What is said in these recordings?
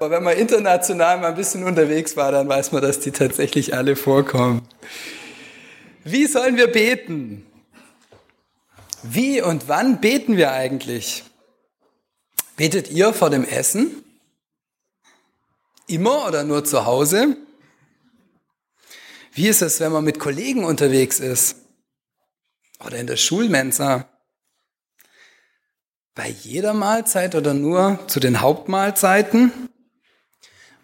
Aber wenn man international mal ein bisschen unterwegs war, dann weiß man, dass die tatsächlich alle vorkommen. Wie sollen wir beten? Wie und wann beten wir eigentlich? Betet ihr vor dem Essen? Immer oder nur zu Hause? Wie ist es, wenn man mit Kollegen unterwegs ist? Oder in der Schulmensa? Bei jeder Mahlzeit oder nur zu den Hauptmahlzeiten?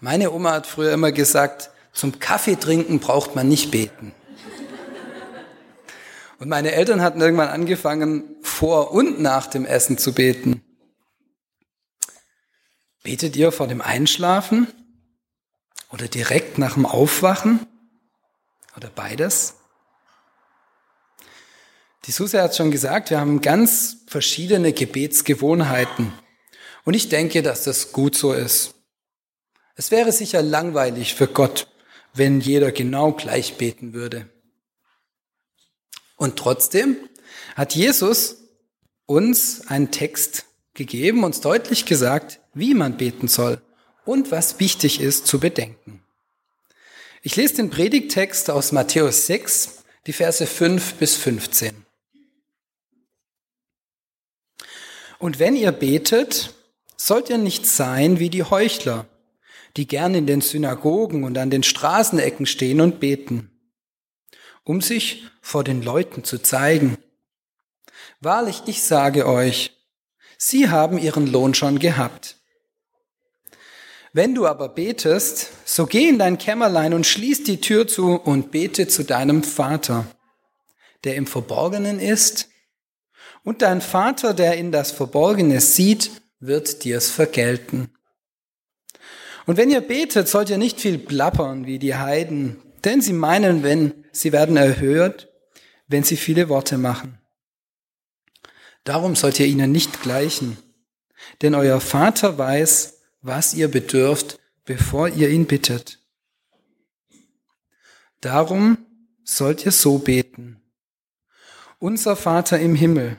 Meine Oma hat früher immer gesagt, zum Kaffee trinken braucht man nicht beten. Und meine Eltern hatten irgendwann angefangen, vor und nach dem Essen zu beten. Betet ihr vor dem Einschlafen oder direkt nach dem Aufwachen oder beides? Die Susi hat schon gesagt, wir haben ganz verschiedene Gebetsgewohnheiten. Und ich denke, dass das gut so ist. Es wäre sicher langweilig für Gott, wenn jeder genau gleich beten würde. Und trotzdem hat Jesus uns einen Text gegeben, uns deutlich gesagt, wie man beten soll und was wichtig ist zu bedenken. Ich lese den Predigtext aus Matthäus 6, die Verse 5 bis 15. Und wenn ihr betet, sollt ihr nicht sein wie die Heuchler, die gern in den Synagogen und an den Straßenecken stehen und beten, um sich vor den Leuten zu zeigen. Wahrlich, ich sage euch, sie haben ihren Lohn schon gehabt. Wenn du aber betest, so geh in dein Kämmerlein und schließ die Tür zu und bete zu deinem Vater, der im Verborgenen ist, und dein Vater, der in das Verborgene sieht, wird dir's vergelten. Und wenn ihr betet, sollt ihr nicht viel plappern wie die Heiden, denn sie meinen, wenn sie werden erhört, wenn sie viele Worte machen. Darum sollt ihr ihnen nicht gleichen, denn euer Vater weiß, was ihr bedürft, bevor ihr ihn bittet. Darum sollt ihr so beten. Unser Vater im Himmel,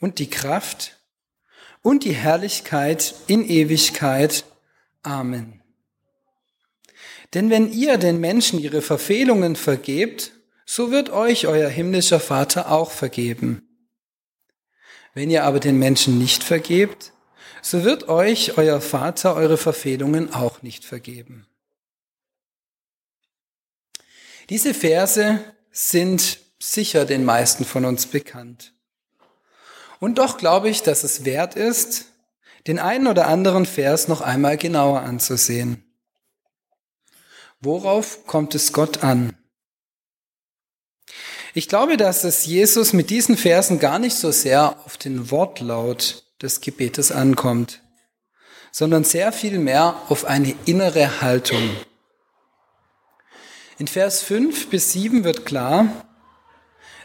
und die Kraft und die Herrlichkeit in Ewigkeit. Amen. Denn wenn ihr den Menschen ihre Verfehlungen vergebt, so wird euch euer himmlischer Vater auch vergeben. Wenn ihr aber den Menschen nicht vergebt, so wird euch euer Vater eure Verfehlungen auch nicht vergeben. Diese Verse sind sicher den meisten von uns bekannt. Und doch glaube ich, dass es wert ist, den einen oder anderen Vers noch einmal genauer anzusehen. Worauf kommt es Gott an? Ich glaube, dass es Jesus mit diesen Versen gar nicht so sehr auf den Wortlaut des Gebetes ankommt, sondern sehr viel mehr auf eine innere Haltung. In Vers 5 bis 7 wird klar,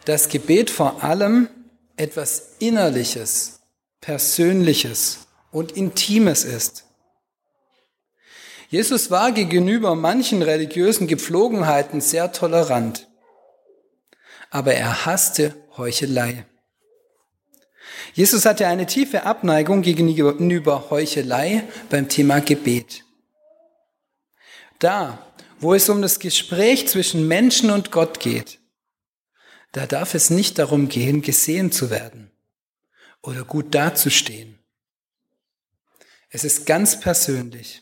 dass Gebet vor allem etwas Innerliches, Persönliches und Intimes ist. Jesus war gegenüber manchen religiösen Gepflogenheiten sehr tolerant, aber er hasste Heuchelei. Jesus hatte eine tiefe Abneigung gegenüber Heuchelei beim Thema Gebet. Da, wo es um das Gespräch zwischen Menschen und Gott geht, da darf es nicht darum gehen, gesehen zu werden oder gut dazustehen. Es ist ganz persönlich.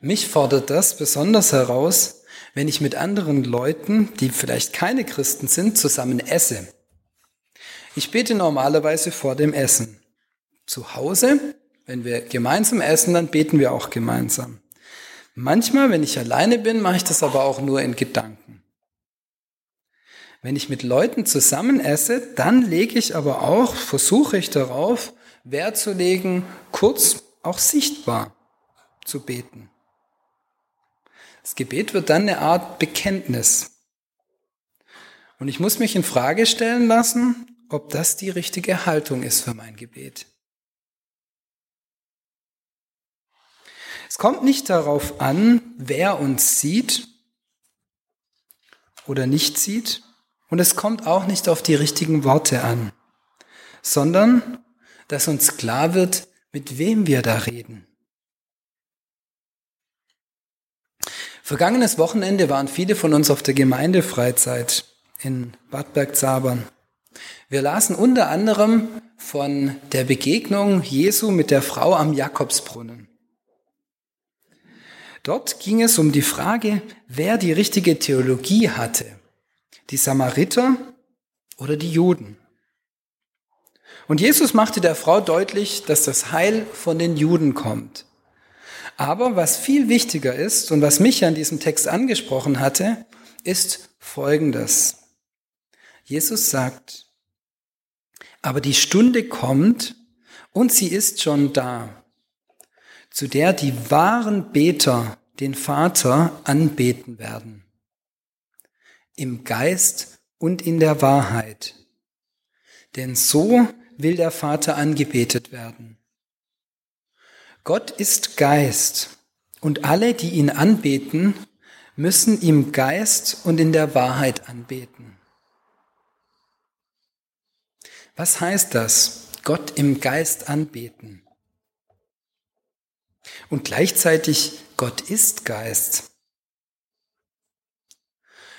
Mich fordert das besonders heraus, wenn ich mit anderen Leuten, die vielleicht keine Christen sind, zusammen esse. Ich bete normalerweise vor dem Essen. Zu Hause, wenn wir gemeinsam essen, dann beten wir auch gemeinsam. Manchmal, wenn ich alleine bin, mache ich das aber auch nur in Gedanken. Wenn ich mit Leuten zusammen esse, dann lege ich aber auch, versuche ich darauf, Wert zu legen, kurz auch sichtbar zu beten. Das Gebet wird dann eine Art Bekenntnis. Und ich muss mich in Frage stellen lassen, ob das die richtige Haltung ist für mein Gebet. Es kommt nicht darauf an, wer uns sieht oder nicht sieht, und es kommt auch nicht auf die richtigen Worte an, sondern dass uns klar wird, mit wem wir da reden. Vergangenes Wochenende waren viele von uns auf der Gemeindefreizeit in Bad Bergzabern. Wir lasen unter anderem von der Begegnung Jesu mit der Frau am Jakobsbrunnen. Dort ging es um die Frage, wer die richtige Theologie hatte die Samariter oder die Juden. Und Jesus machte der Frau deutlich, dass das Heil von den Juden kommt. Aber was viel wichtiger ist und was mich an diesem Text angesprochen hatte, ist Folgendes. Jesus sagt, aber die Stunde kommt und sie ist schon da, zu der die wahren Beter den Vater anbeten werden im Geist und in der Wahrheit. Denn so will der Vater angebetet werden. Gott ist Geist und alle, die ihn anbeten, müssen im Geist und in der Wahrheit anbeten. Was heißt das? Gott im Geist anbeten. Und gleichzeitig Gott ist Geist.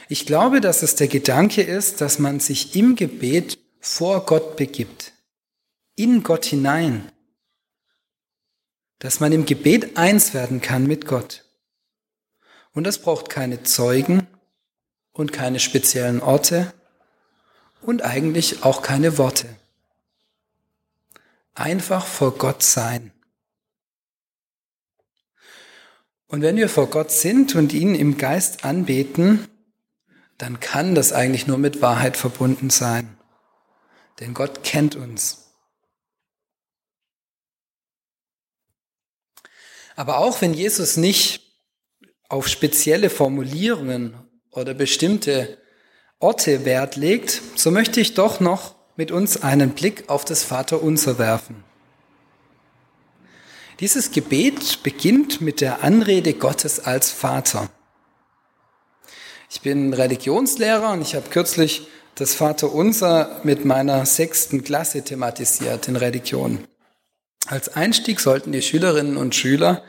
Ich glaube, dass es der Gedanke ist, dass man sich im Gebet vor Gott begibt, in Gott hinein, dass man im Gebet eins werden kann mit Gott. Und das braucht keine Zeugen und keine speziellen Orte und eigentlich auch keine Worte. Einfach vor Gott sein. Und wenn wir vor Gott sind und ihn im Geist anbeten, dann kann das eigentlich nur mit Wahrheit verbunden sein. Denn Gott kennt uns. Aber auch wenn Jesus nicht auf spezielle Formulierungen oder bestimmte Orte Wert legt, so möchte ich doch noch mit uns einen Blick auf das Vaterunser werfen. Dieses Gebet beginnt mit der Anrede Gottes als Vater. Ich bin Religionslehrer und ich habe kürzlich das Vaterunser mit meiner sechsten Klasse thematisiert in Religion. Als Einstieg sollten die Schülerinnen und Schüler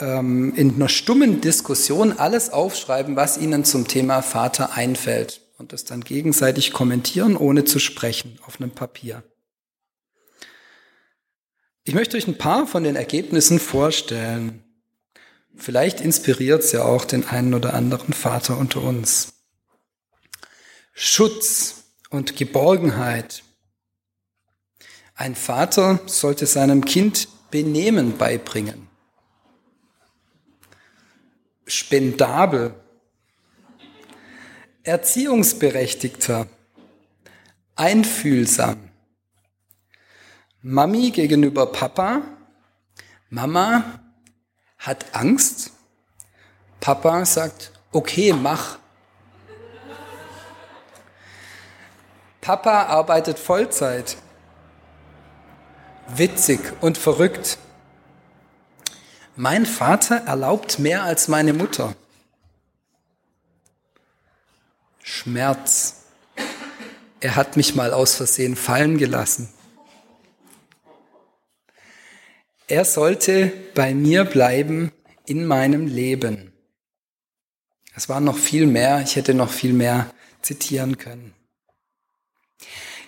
ähm, in einer stummen Diskussion alles aufschreiben, was ihnen zum Thema Vater einfällt und das dann gegenseitig kommentieren, ohne zu sprechen, auf einem Papier. Ich möchte euch ein paar von den Ergebnissen vorstellen. Vielleicht inspiriert es ja auch den einen oder anderen Vater unter uns. Schutz und Geborgenheit. Ein Vater sollte seinem Kind Benehmen beibringen. Spendabel. Erziehungsberechtigter. Einfühlsam. Mami gegenüber Papa. Mama hat Angst. Papa sagt, okay, mach. Papa arbeitet Vollzeit. Witzig und verrückt. Mein Vater erlaubt mehr als meine Mutter. Schmerz. Er hat mich mal aus Versehen fallen gelassen. Er sollte bei mir bleiben in meinem Leben. Es war noch viel mehr, ich hätte noch viel mehr zitieren können.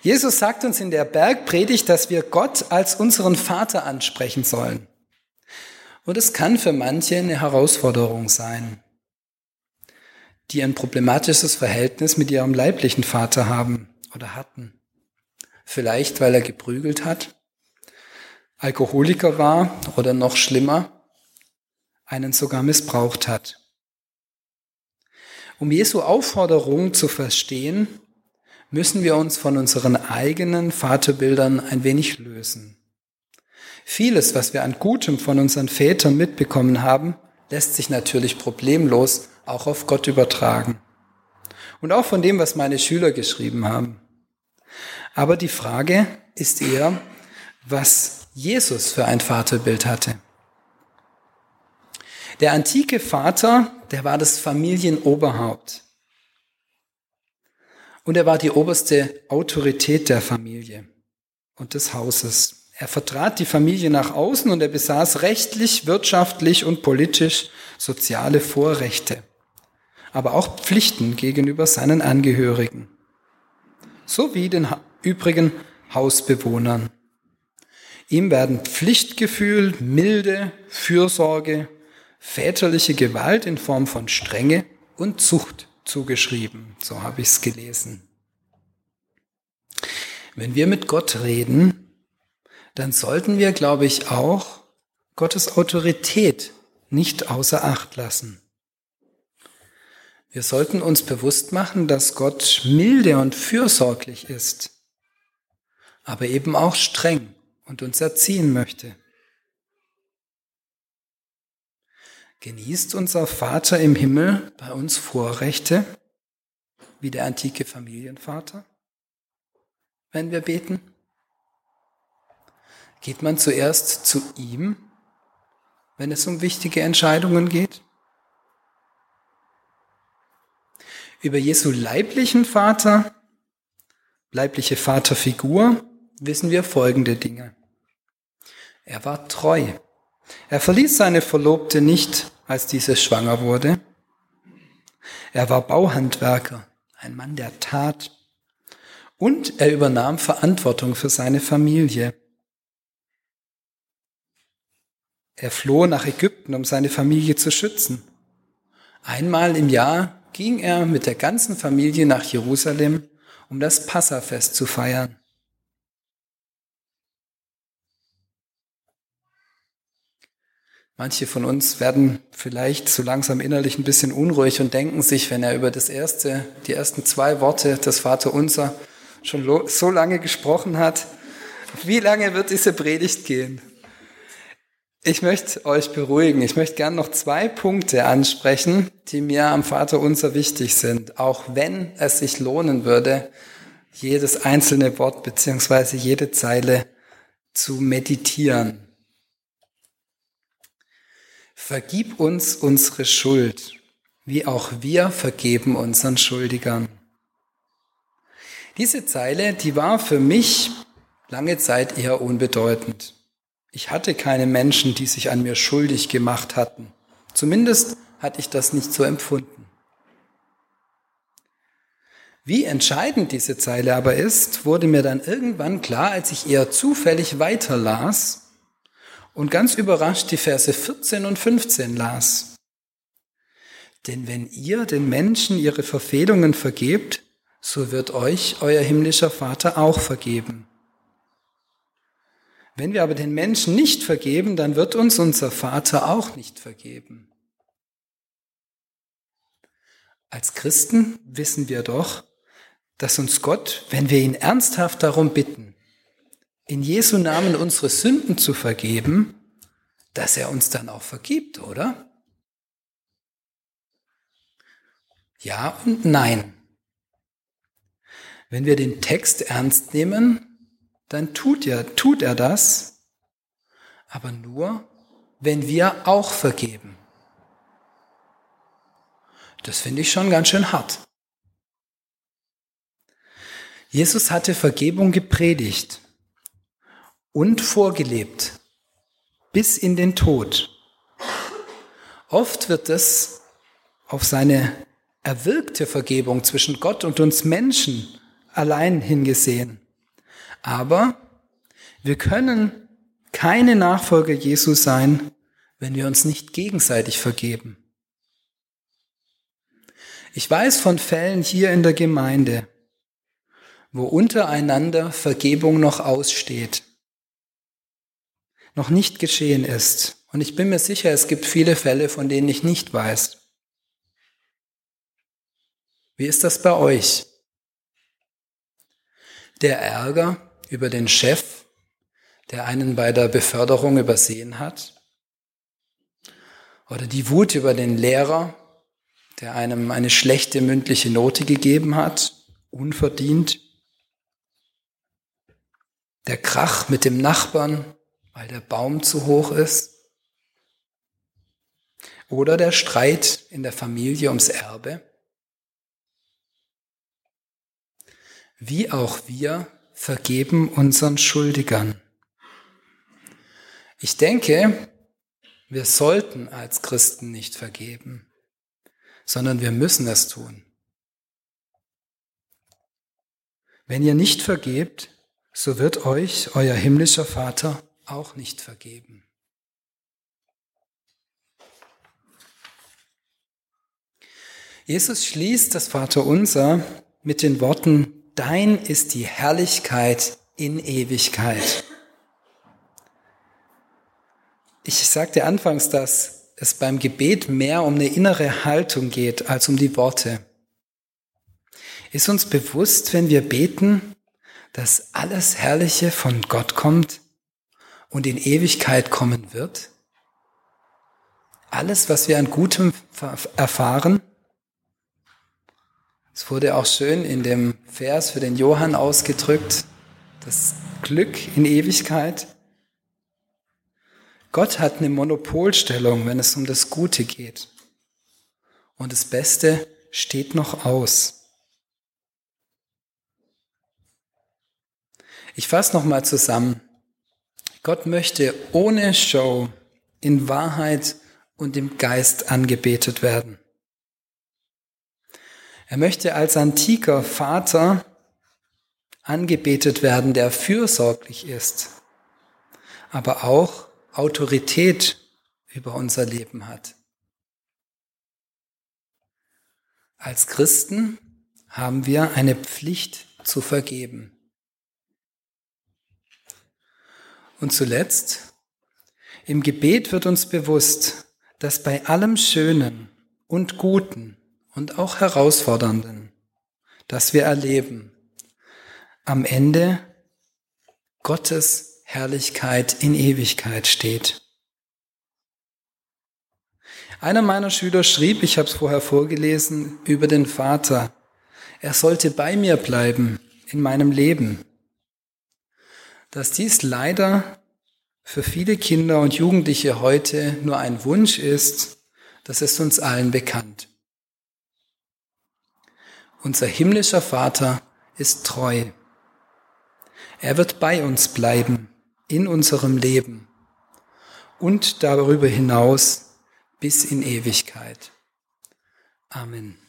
Jesus sagt uns in der Bergpredigt, dass wir Gott als unseren Vater ansprechen sollen. Und es kann für manche eine Herausforderung sein, die ein problematisches Verhältnis mit ihrem leiblichen Vater haben oder hatten. Vielleicht, weil er geprügelt hat Alkoholiker war oder noch schlimmer, einen sogar missbraucht hat. Um Jesu Aufforderung zu verstehen, müssen wir uns von unseren eigenen Vaterbildern ein wenig lösen. Vieles, was wir an Gutem von unseren Vätern mitbekommen haben, lässt sich natürlich problemlos auch auf Gott übertragen. Und auch von dem, was meine Schüler geschrieben haben. Aber die Frage ist eher, was Jesus für ein Vaterbild hatte. Der antike Vater, der war das Familienoberhaupt. Und er war die oberste Autorität der Familie und des Hauses. Er vertrat die Familie nach außen und er besaß rechtlich, wirtschaftlich und politisch soziale Vorrechte, aber auch Pflichten gegenüber seinen Angehörigen, sowie den übrigen Hausbewohnern. Ihm werden Pflichtgefühl, Milde, Fürsorge, väterliche Gewalt in Form von Strenge und Zucht zugeschrieben. So habe ich es gelesen. Wenn wir mit Gott reden, dann sollten wir, glaube ich, auch Gottes Autorität nicht außer Acht lassen. Wir sollten uns bewusst machen, dass Gott milde und fürsorglich ist, aber eben auch streng und uns erziehen möchte. Genießt unser Vater im Himmel bei uns Vorrechte, wie der antike Familienvater, wenn wir beten? Geht man zuerst zu ihm, wenn es um wichtige Entscheidungen geht? Über Jesu leiblichen Vater, leibliche Vaterfigur, wissen wir folgende Dinge. Er war treu. Er verließ seine Verlobte nicht, als diese schwanger wurde. Er war Bauhandwerker, ein Mann der Tat. Und er übernahm Verantwortung für seine Familie. Er floh nach Ägypten, um seine Familie zu schützen. Einmal im Jahr ging er mit der ganzen Familie nach Jerusalem, um das Passafest zu feiern. Manche von uns werden vielleicht so langsam innerlich ein bisschen unruhig und denken sich, wenn er über das erste, die ersten zwei Worte des Vaterunser schon so lange gesprochen hat, wie lange wird diese Predigt gehen? Ich möchte euch beruhigen. Ich möchte gern noch zwei Punkte ansprechen, die mir am Vaterunser wichtig sind, auch wenn es sich lohnen würde, jedes einzelne Wort beziehungsweise jede Zeile zu meditieren. Vergib uns unsere Schuld, wie auch wir vergeben unseren Schuldigern. Diese Zeile, die war für mich lange Zeit eher unbedeutend. Ich hatte keine Menschen, die sich an mir schuldig gemacht hatten. Zumindest hatte ich das nicht so empfunden. Wie entscheidend diese Zeile aber ist, wurde mir dann irgendwann klar, als ich eher zufällig weiterlas und ganz überrascht die Verse 14 und 15 las. Denn wenn ihr den Menschen ihre Verfehlungen vergebt, so wird euch euer himmlischer Vater auch vergeben. Wenn wir aber den Menschen nicht vergeben, dann wird uns unser Vater auch nicht vergeben. Als Christen wissen wir doch, dass uns Gott, wenn wir ihn ernsthaft darum bitten, in Jesu Namen unsere Sünden zu vergeben, dass er uns dann auch vergibt, oder? Ja und nein. Wenn wir den Text ernst nehmen, dann tut er, tut er das, aber nur, wenn wir auch vergeben. Das finde ich schon ganz schön hart. Jesus hatte Vergebung gepredigt und vorgelebt bis in den Tod. Oft wird es auf seine erwirkte Vergebung zwischen Gott und uns Menschen allein hingesehen. Aber wir können keine Nachfolger Jesu sein, wenn wir uns nicht gegenseitig vergeben. Ich weiß von Fällen hier in der Gemeinde, wo untereinander Vergebung noch aussteht noch nicht geschehen ist. Und ich bin mir sicher, es gibt viele Fälle, von denen ich nicht weiß. Wie ist das bei euch? Der Ärger über den Chef, der einen bei der Beförderung übersehen hat? Oder die Wut über den Lehrer, der einem eine schlechte mündliche Note gegeben hat, unverdient? Der Krach mit dem Nachbarn, weil der Baum zu hoch ist? Oder der Streit in der Familie ums Erbe? Wie auch wir vergeben unseren Schuldigern. Ich denke, wir sollten als Christen nicht vergeben, sondern wir müssen es tun. Wenn ihr nicht vergebt, so wird euch euer himmlischer Vater auch nicht vergeben. Jesus schließt das Vaterunser mit den Worten, Dein ist die Herrlichkeit in Ewigkeit. Ich sagte anfangs, dass es beim Gebet mehr um eine innere Haltung geht als um die Worte. Ist uns bewusst, wenn wir beten, dass alles Herrliche von Gott kommt und in Ewigkeit kommen wird? Alles, was wir an Gutem erfahren? Es wurde auch schön in dem Vers für den Johann ausgedrückt, das Glück in Ewigkeit. Gott hat eine Monopolstellung, wenn es um das Gute geht. Und das Beste steht noch aus. Ich fasse nochmal zusammen. Gott möchte ohne Show in Wahrheit und im Geist angebetet werden. Er möchte als antiker Vater angebetet werden, der fürsorglich ist, aber auch Autorität über unser Leben hat. Als Christen haben wir eine Pflicht zu vergeben. Und zuletzt, im Gebet wird uns bewusst, dass bei allem Schönen und Guten und auch herausfordernden, das wir erleben, am Ende Gottes Herrlichkeit in Ewigkeit steht. Einer meiner Schüler schrieb, ich habe es vorher vorgelesen, über den Vater, er sollte bei mir bleiben in meinem Leben. Dass dies leider für viele Kinder und Jugendliche heute nur ein Wunsch ist, das ist uns allen bekannt. Unser himmlischer Vater ist treu. Er wird bei uns bleiben in unserem Leben und darüber hinaus bis in Ewigkeit. Amen.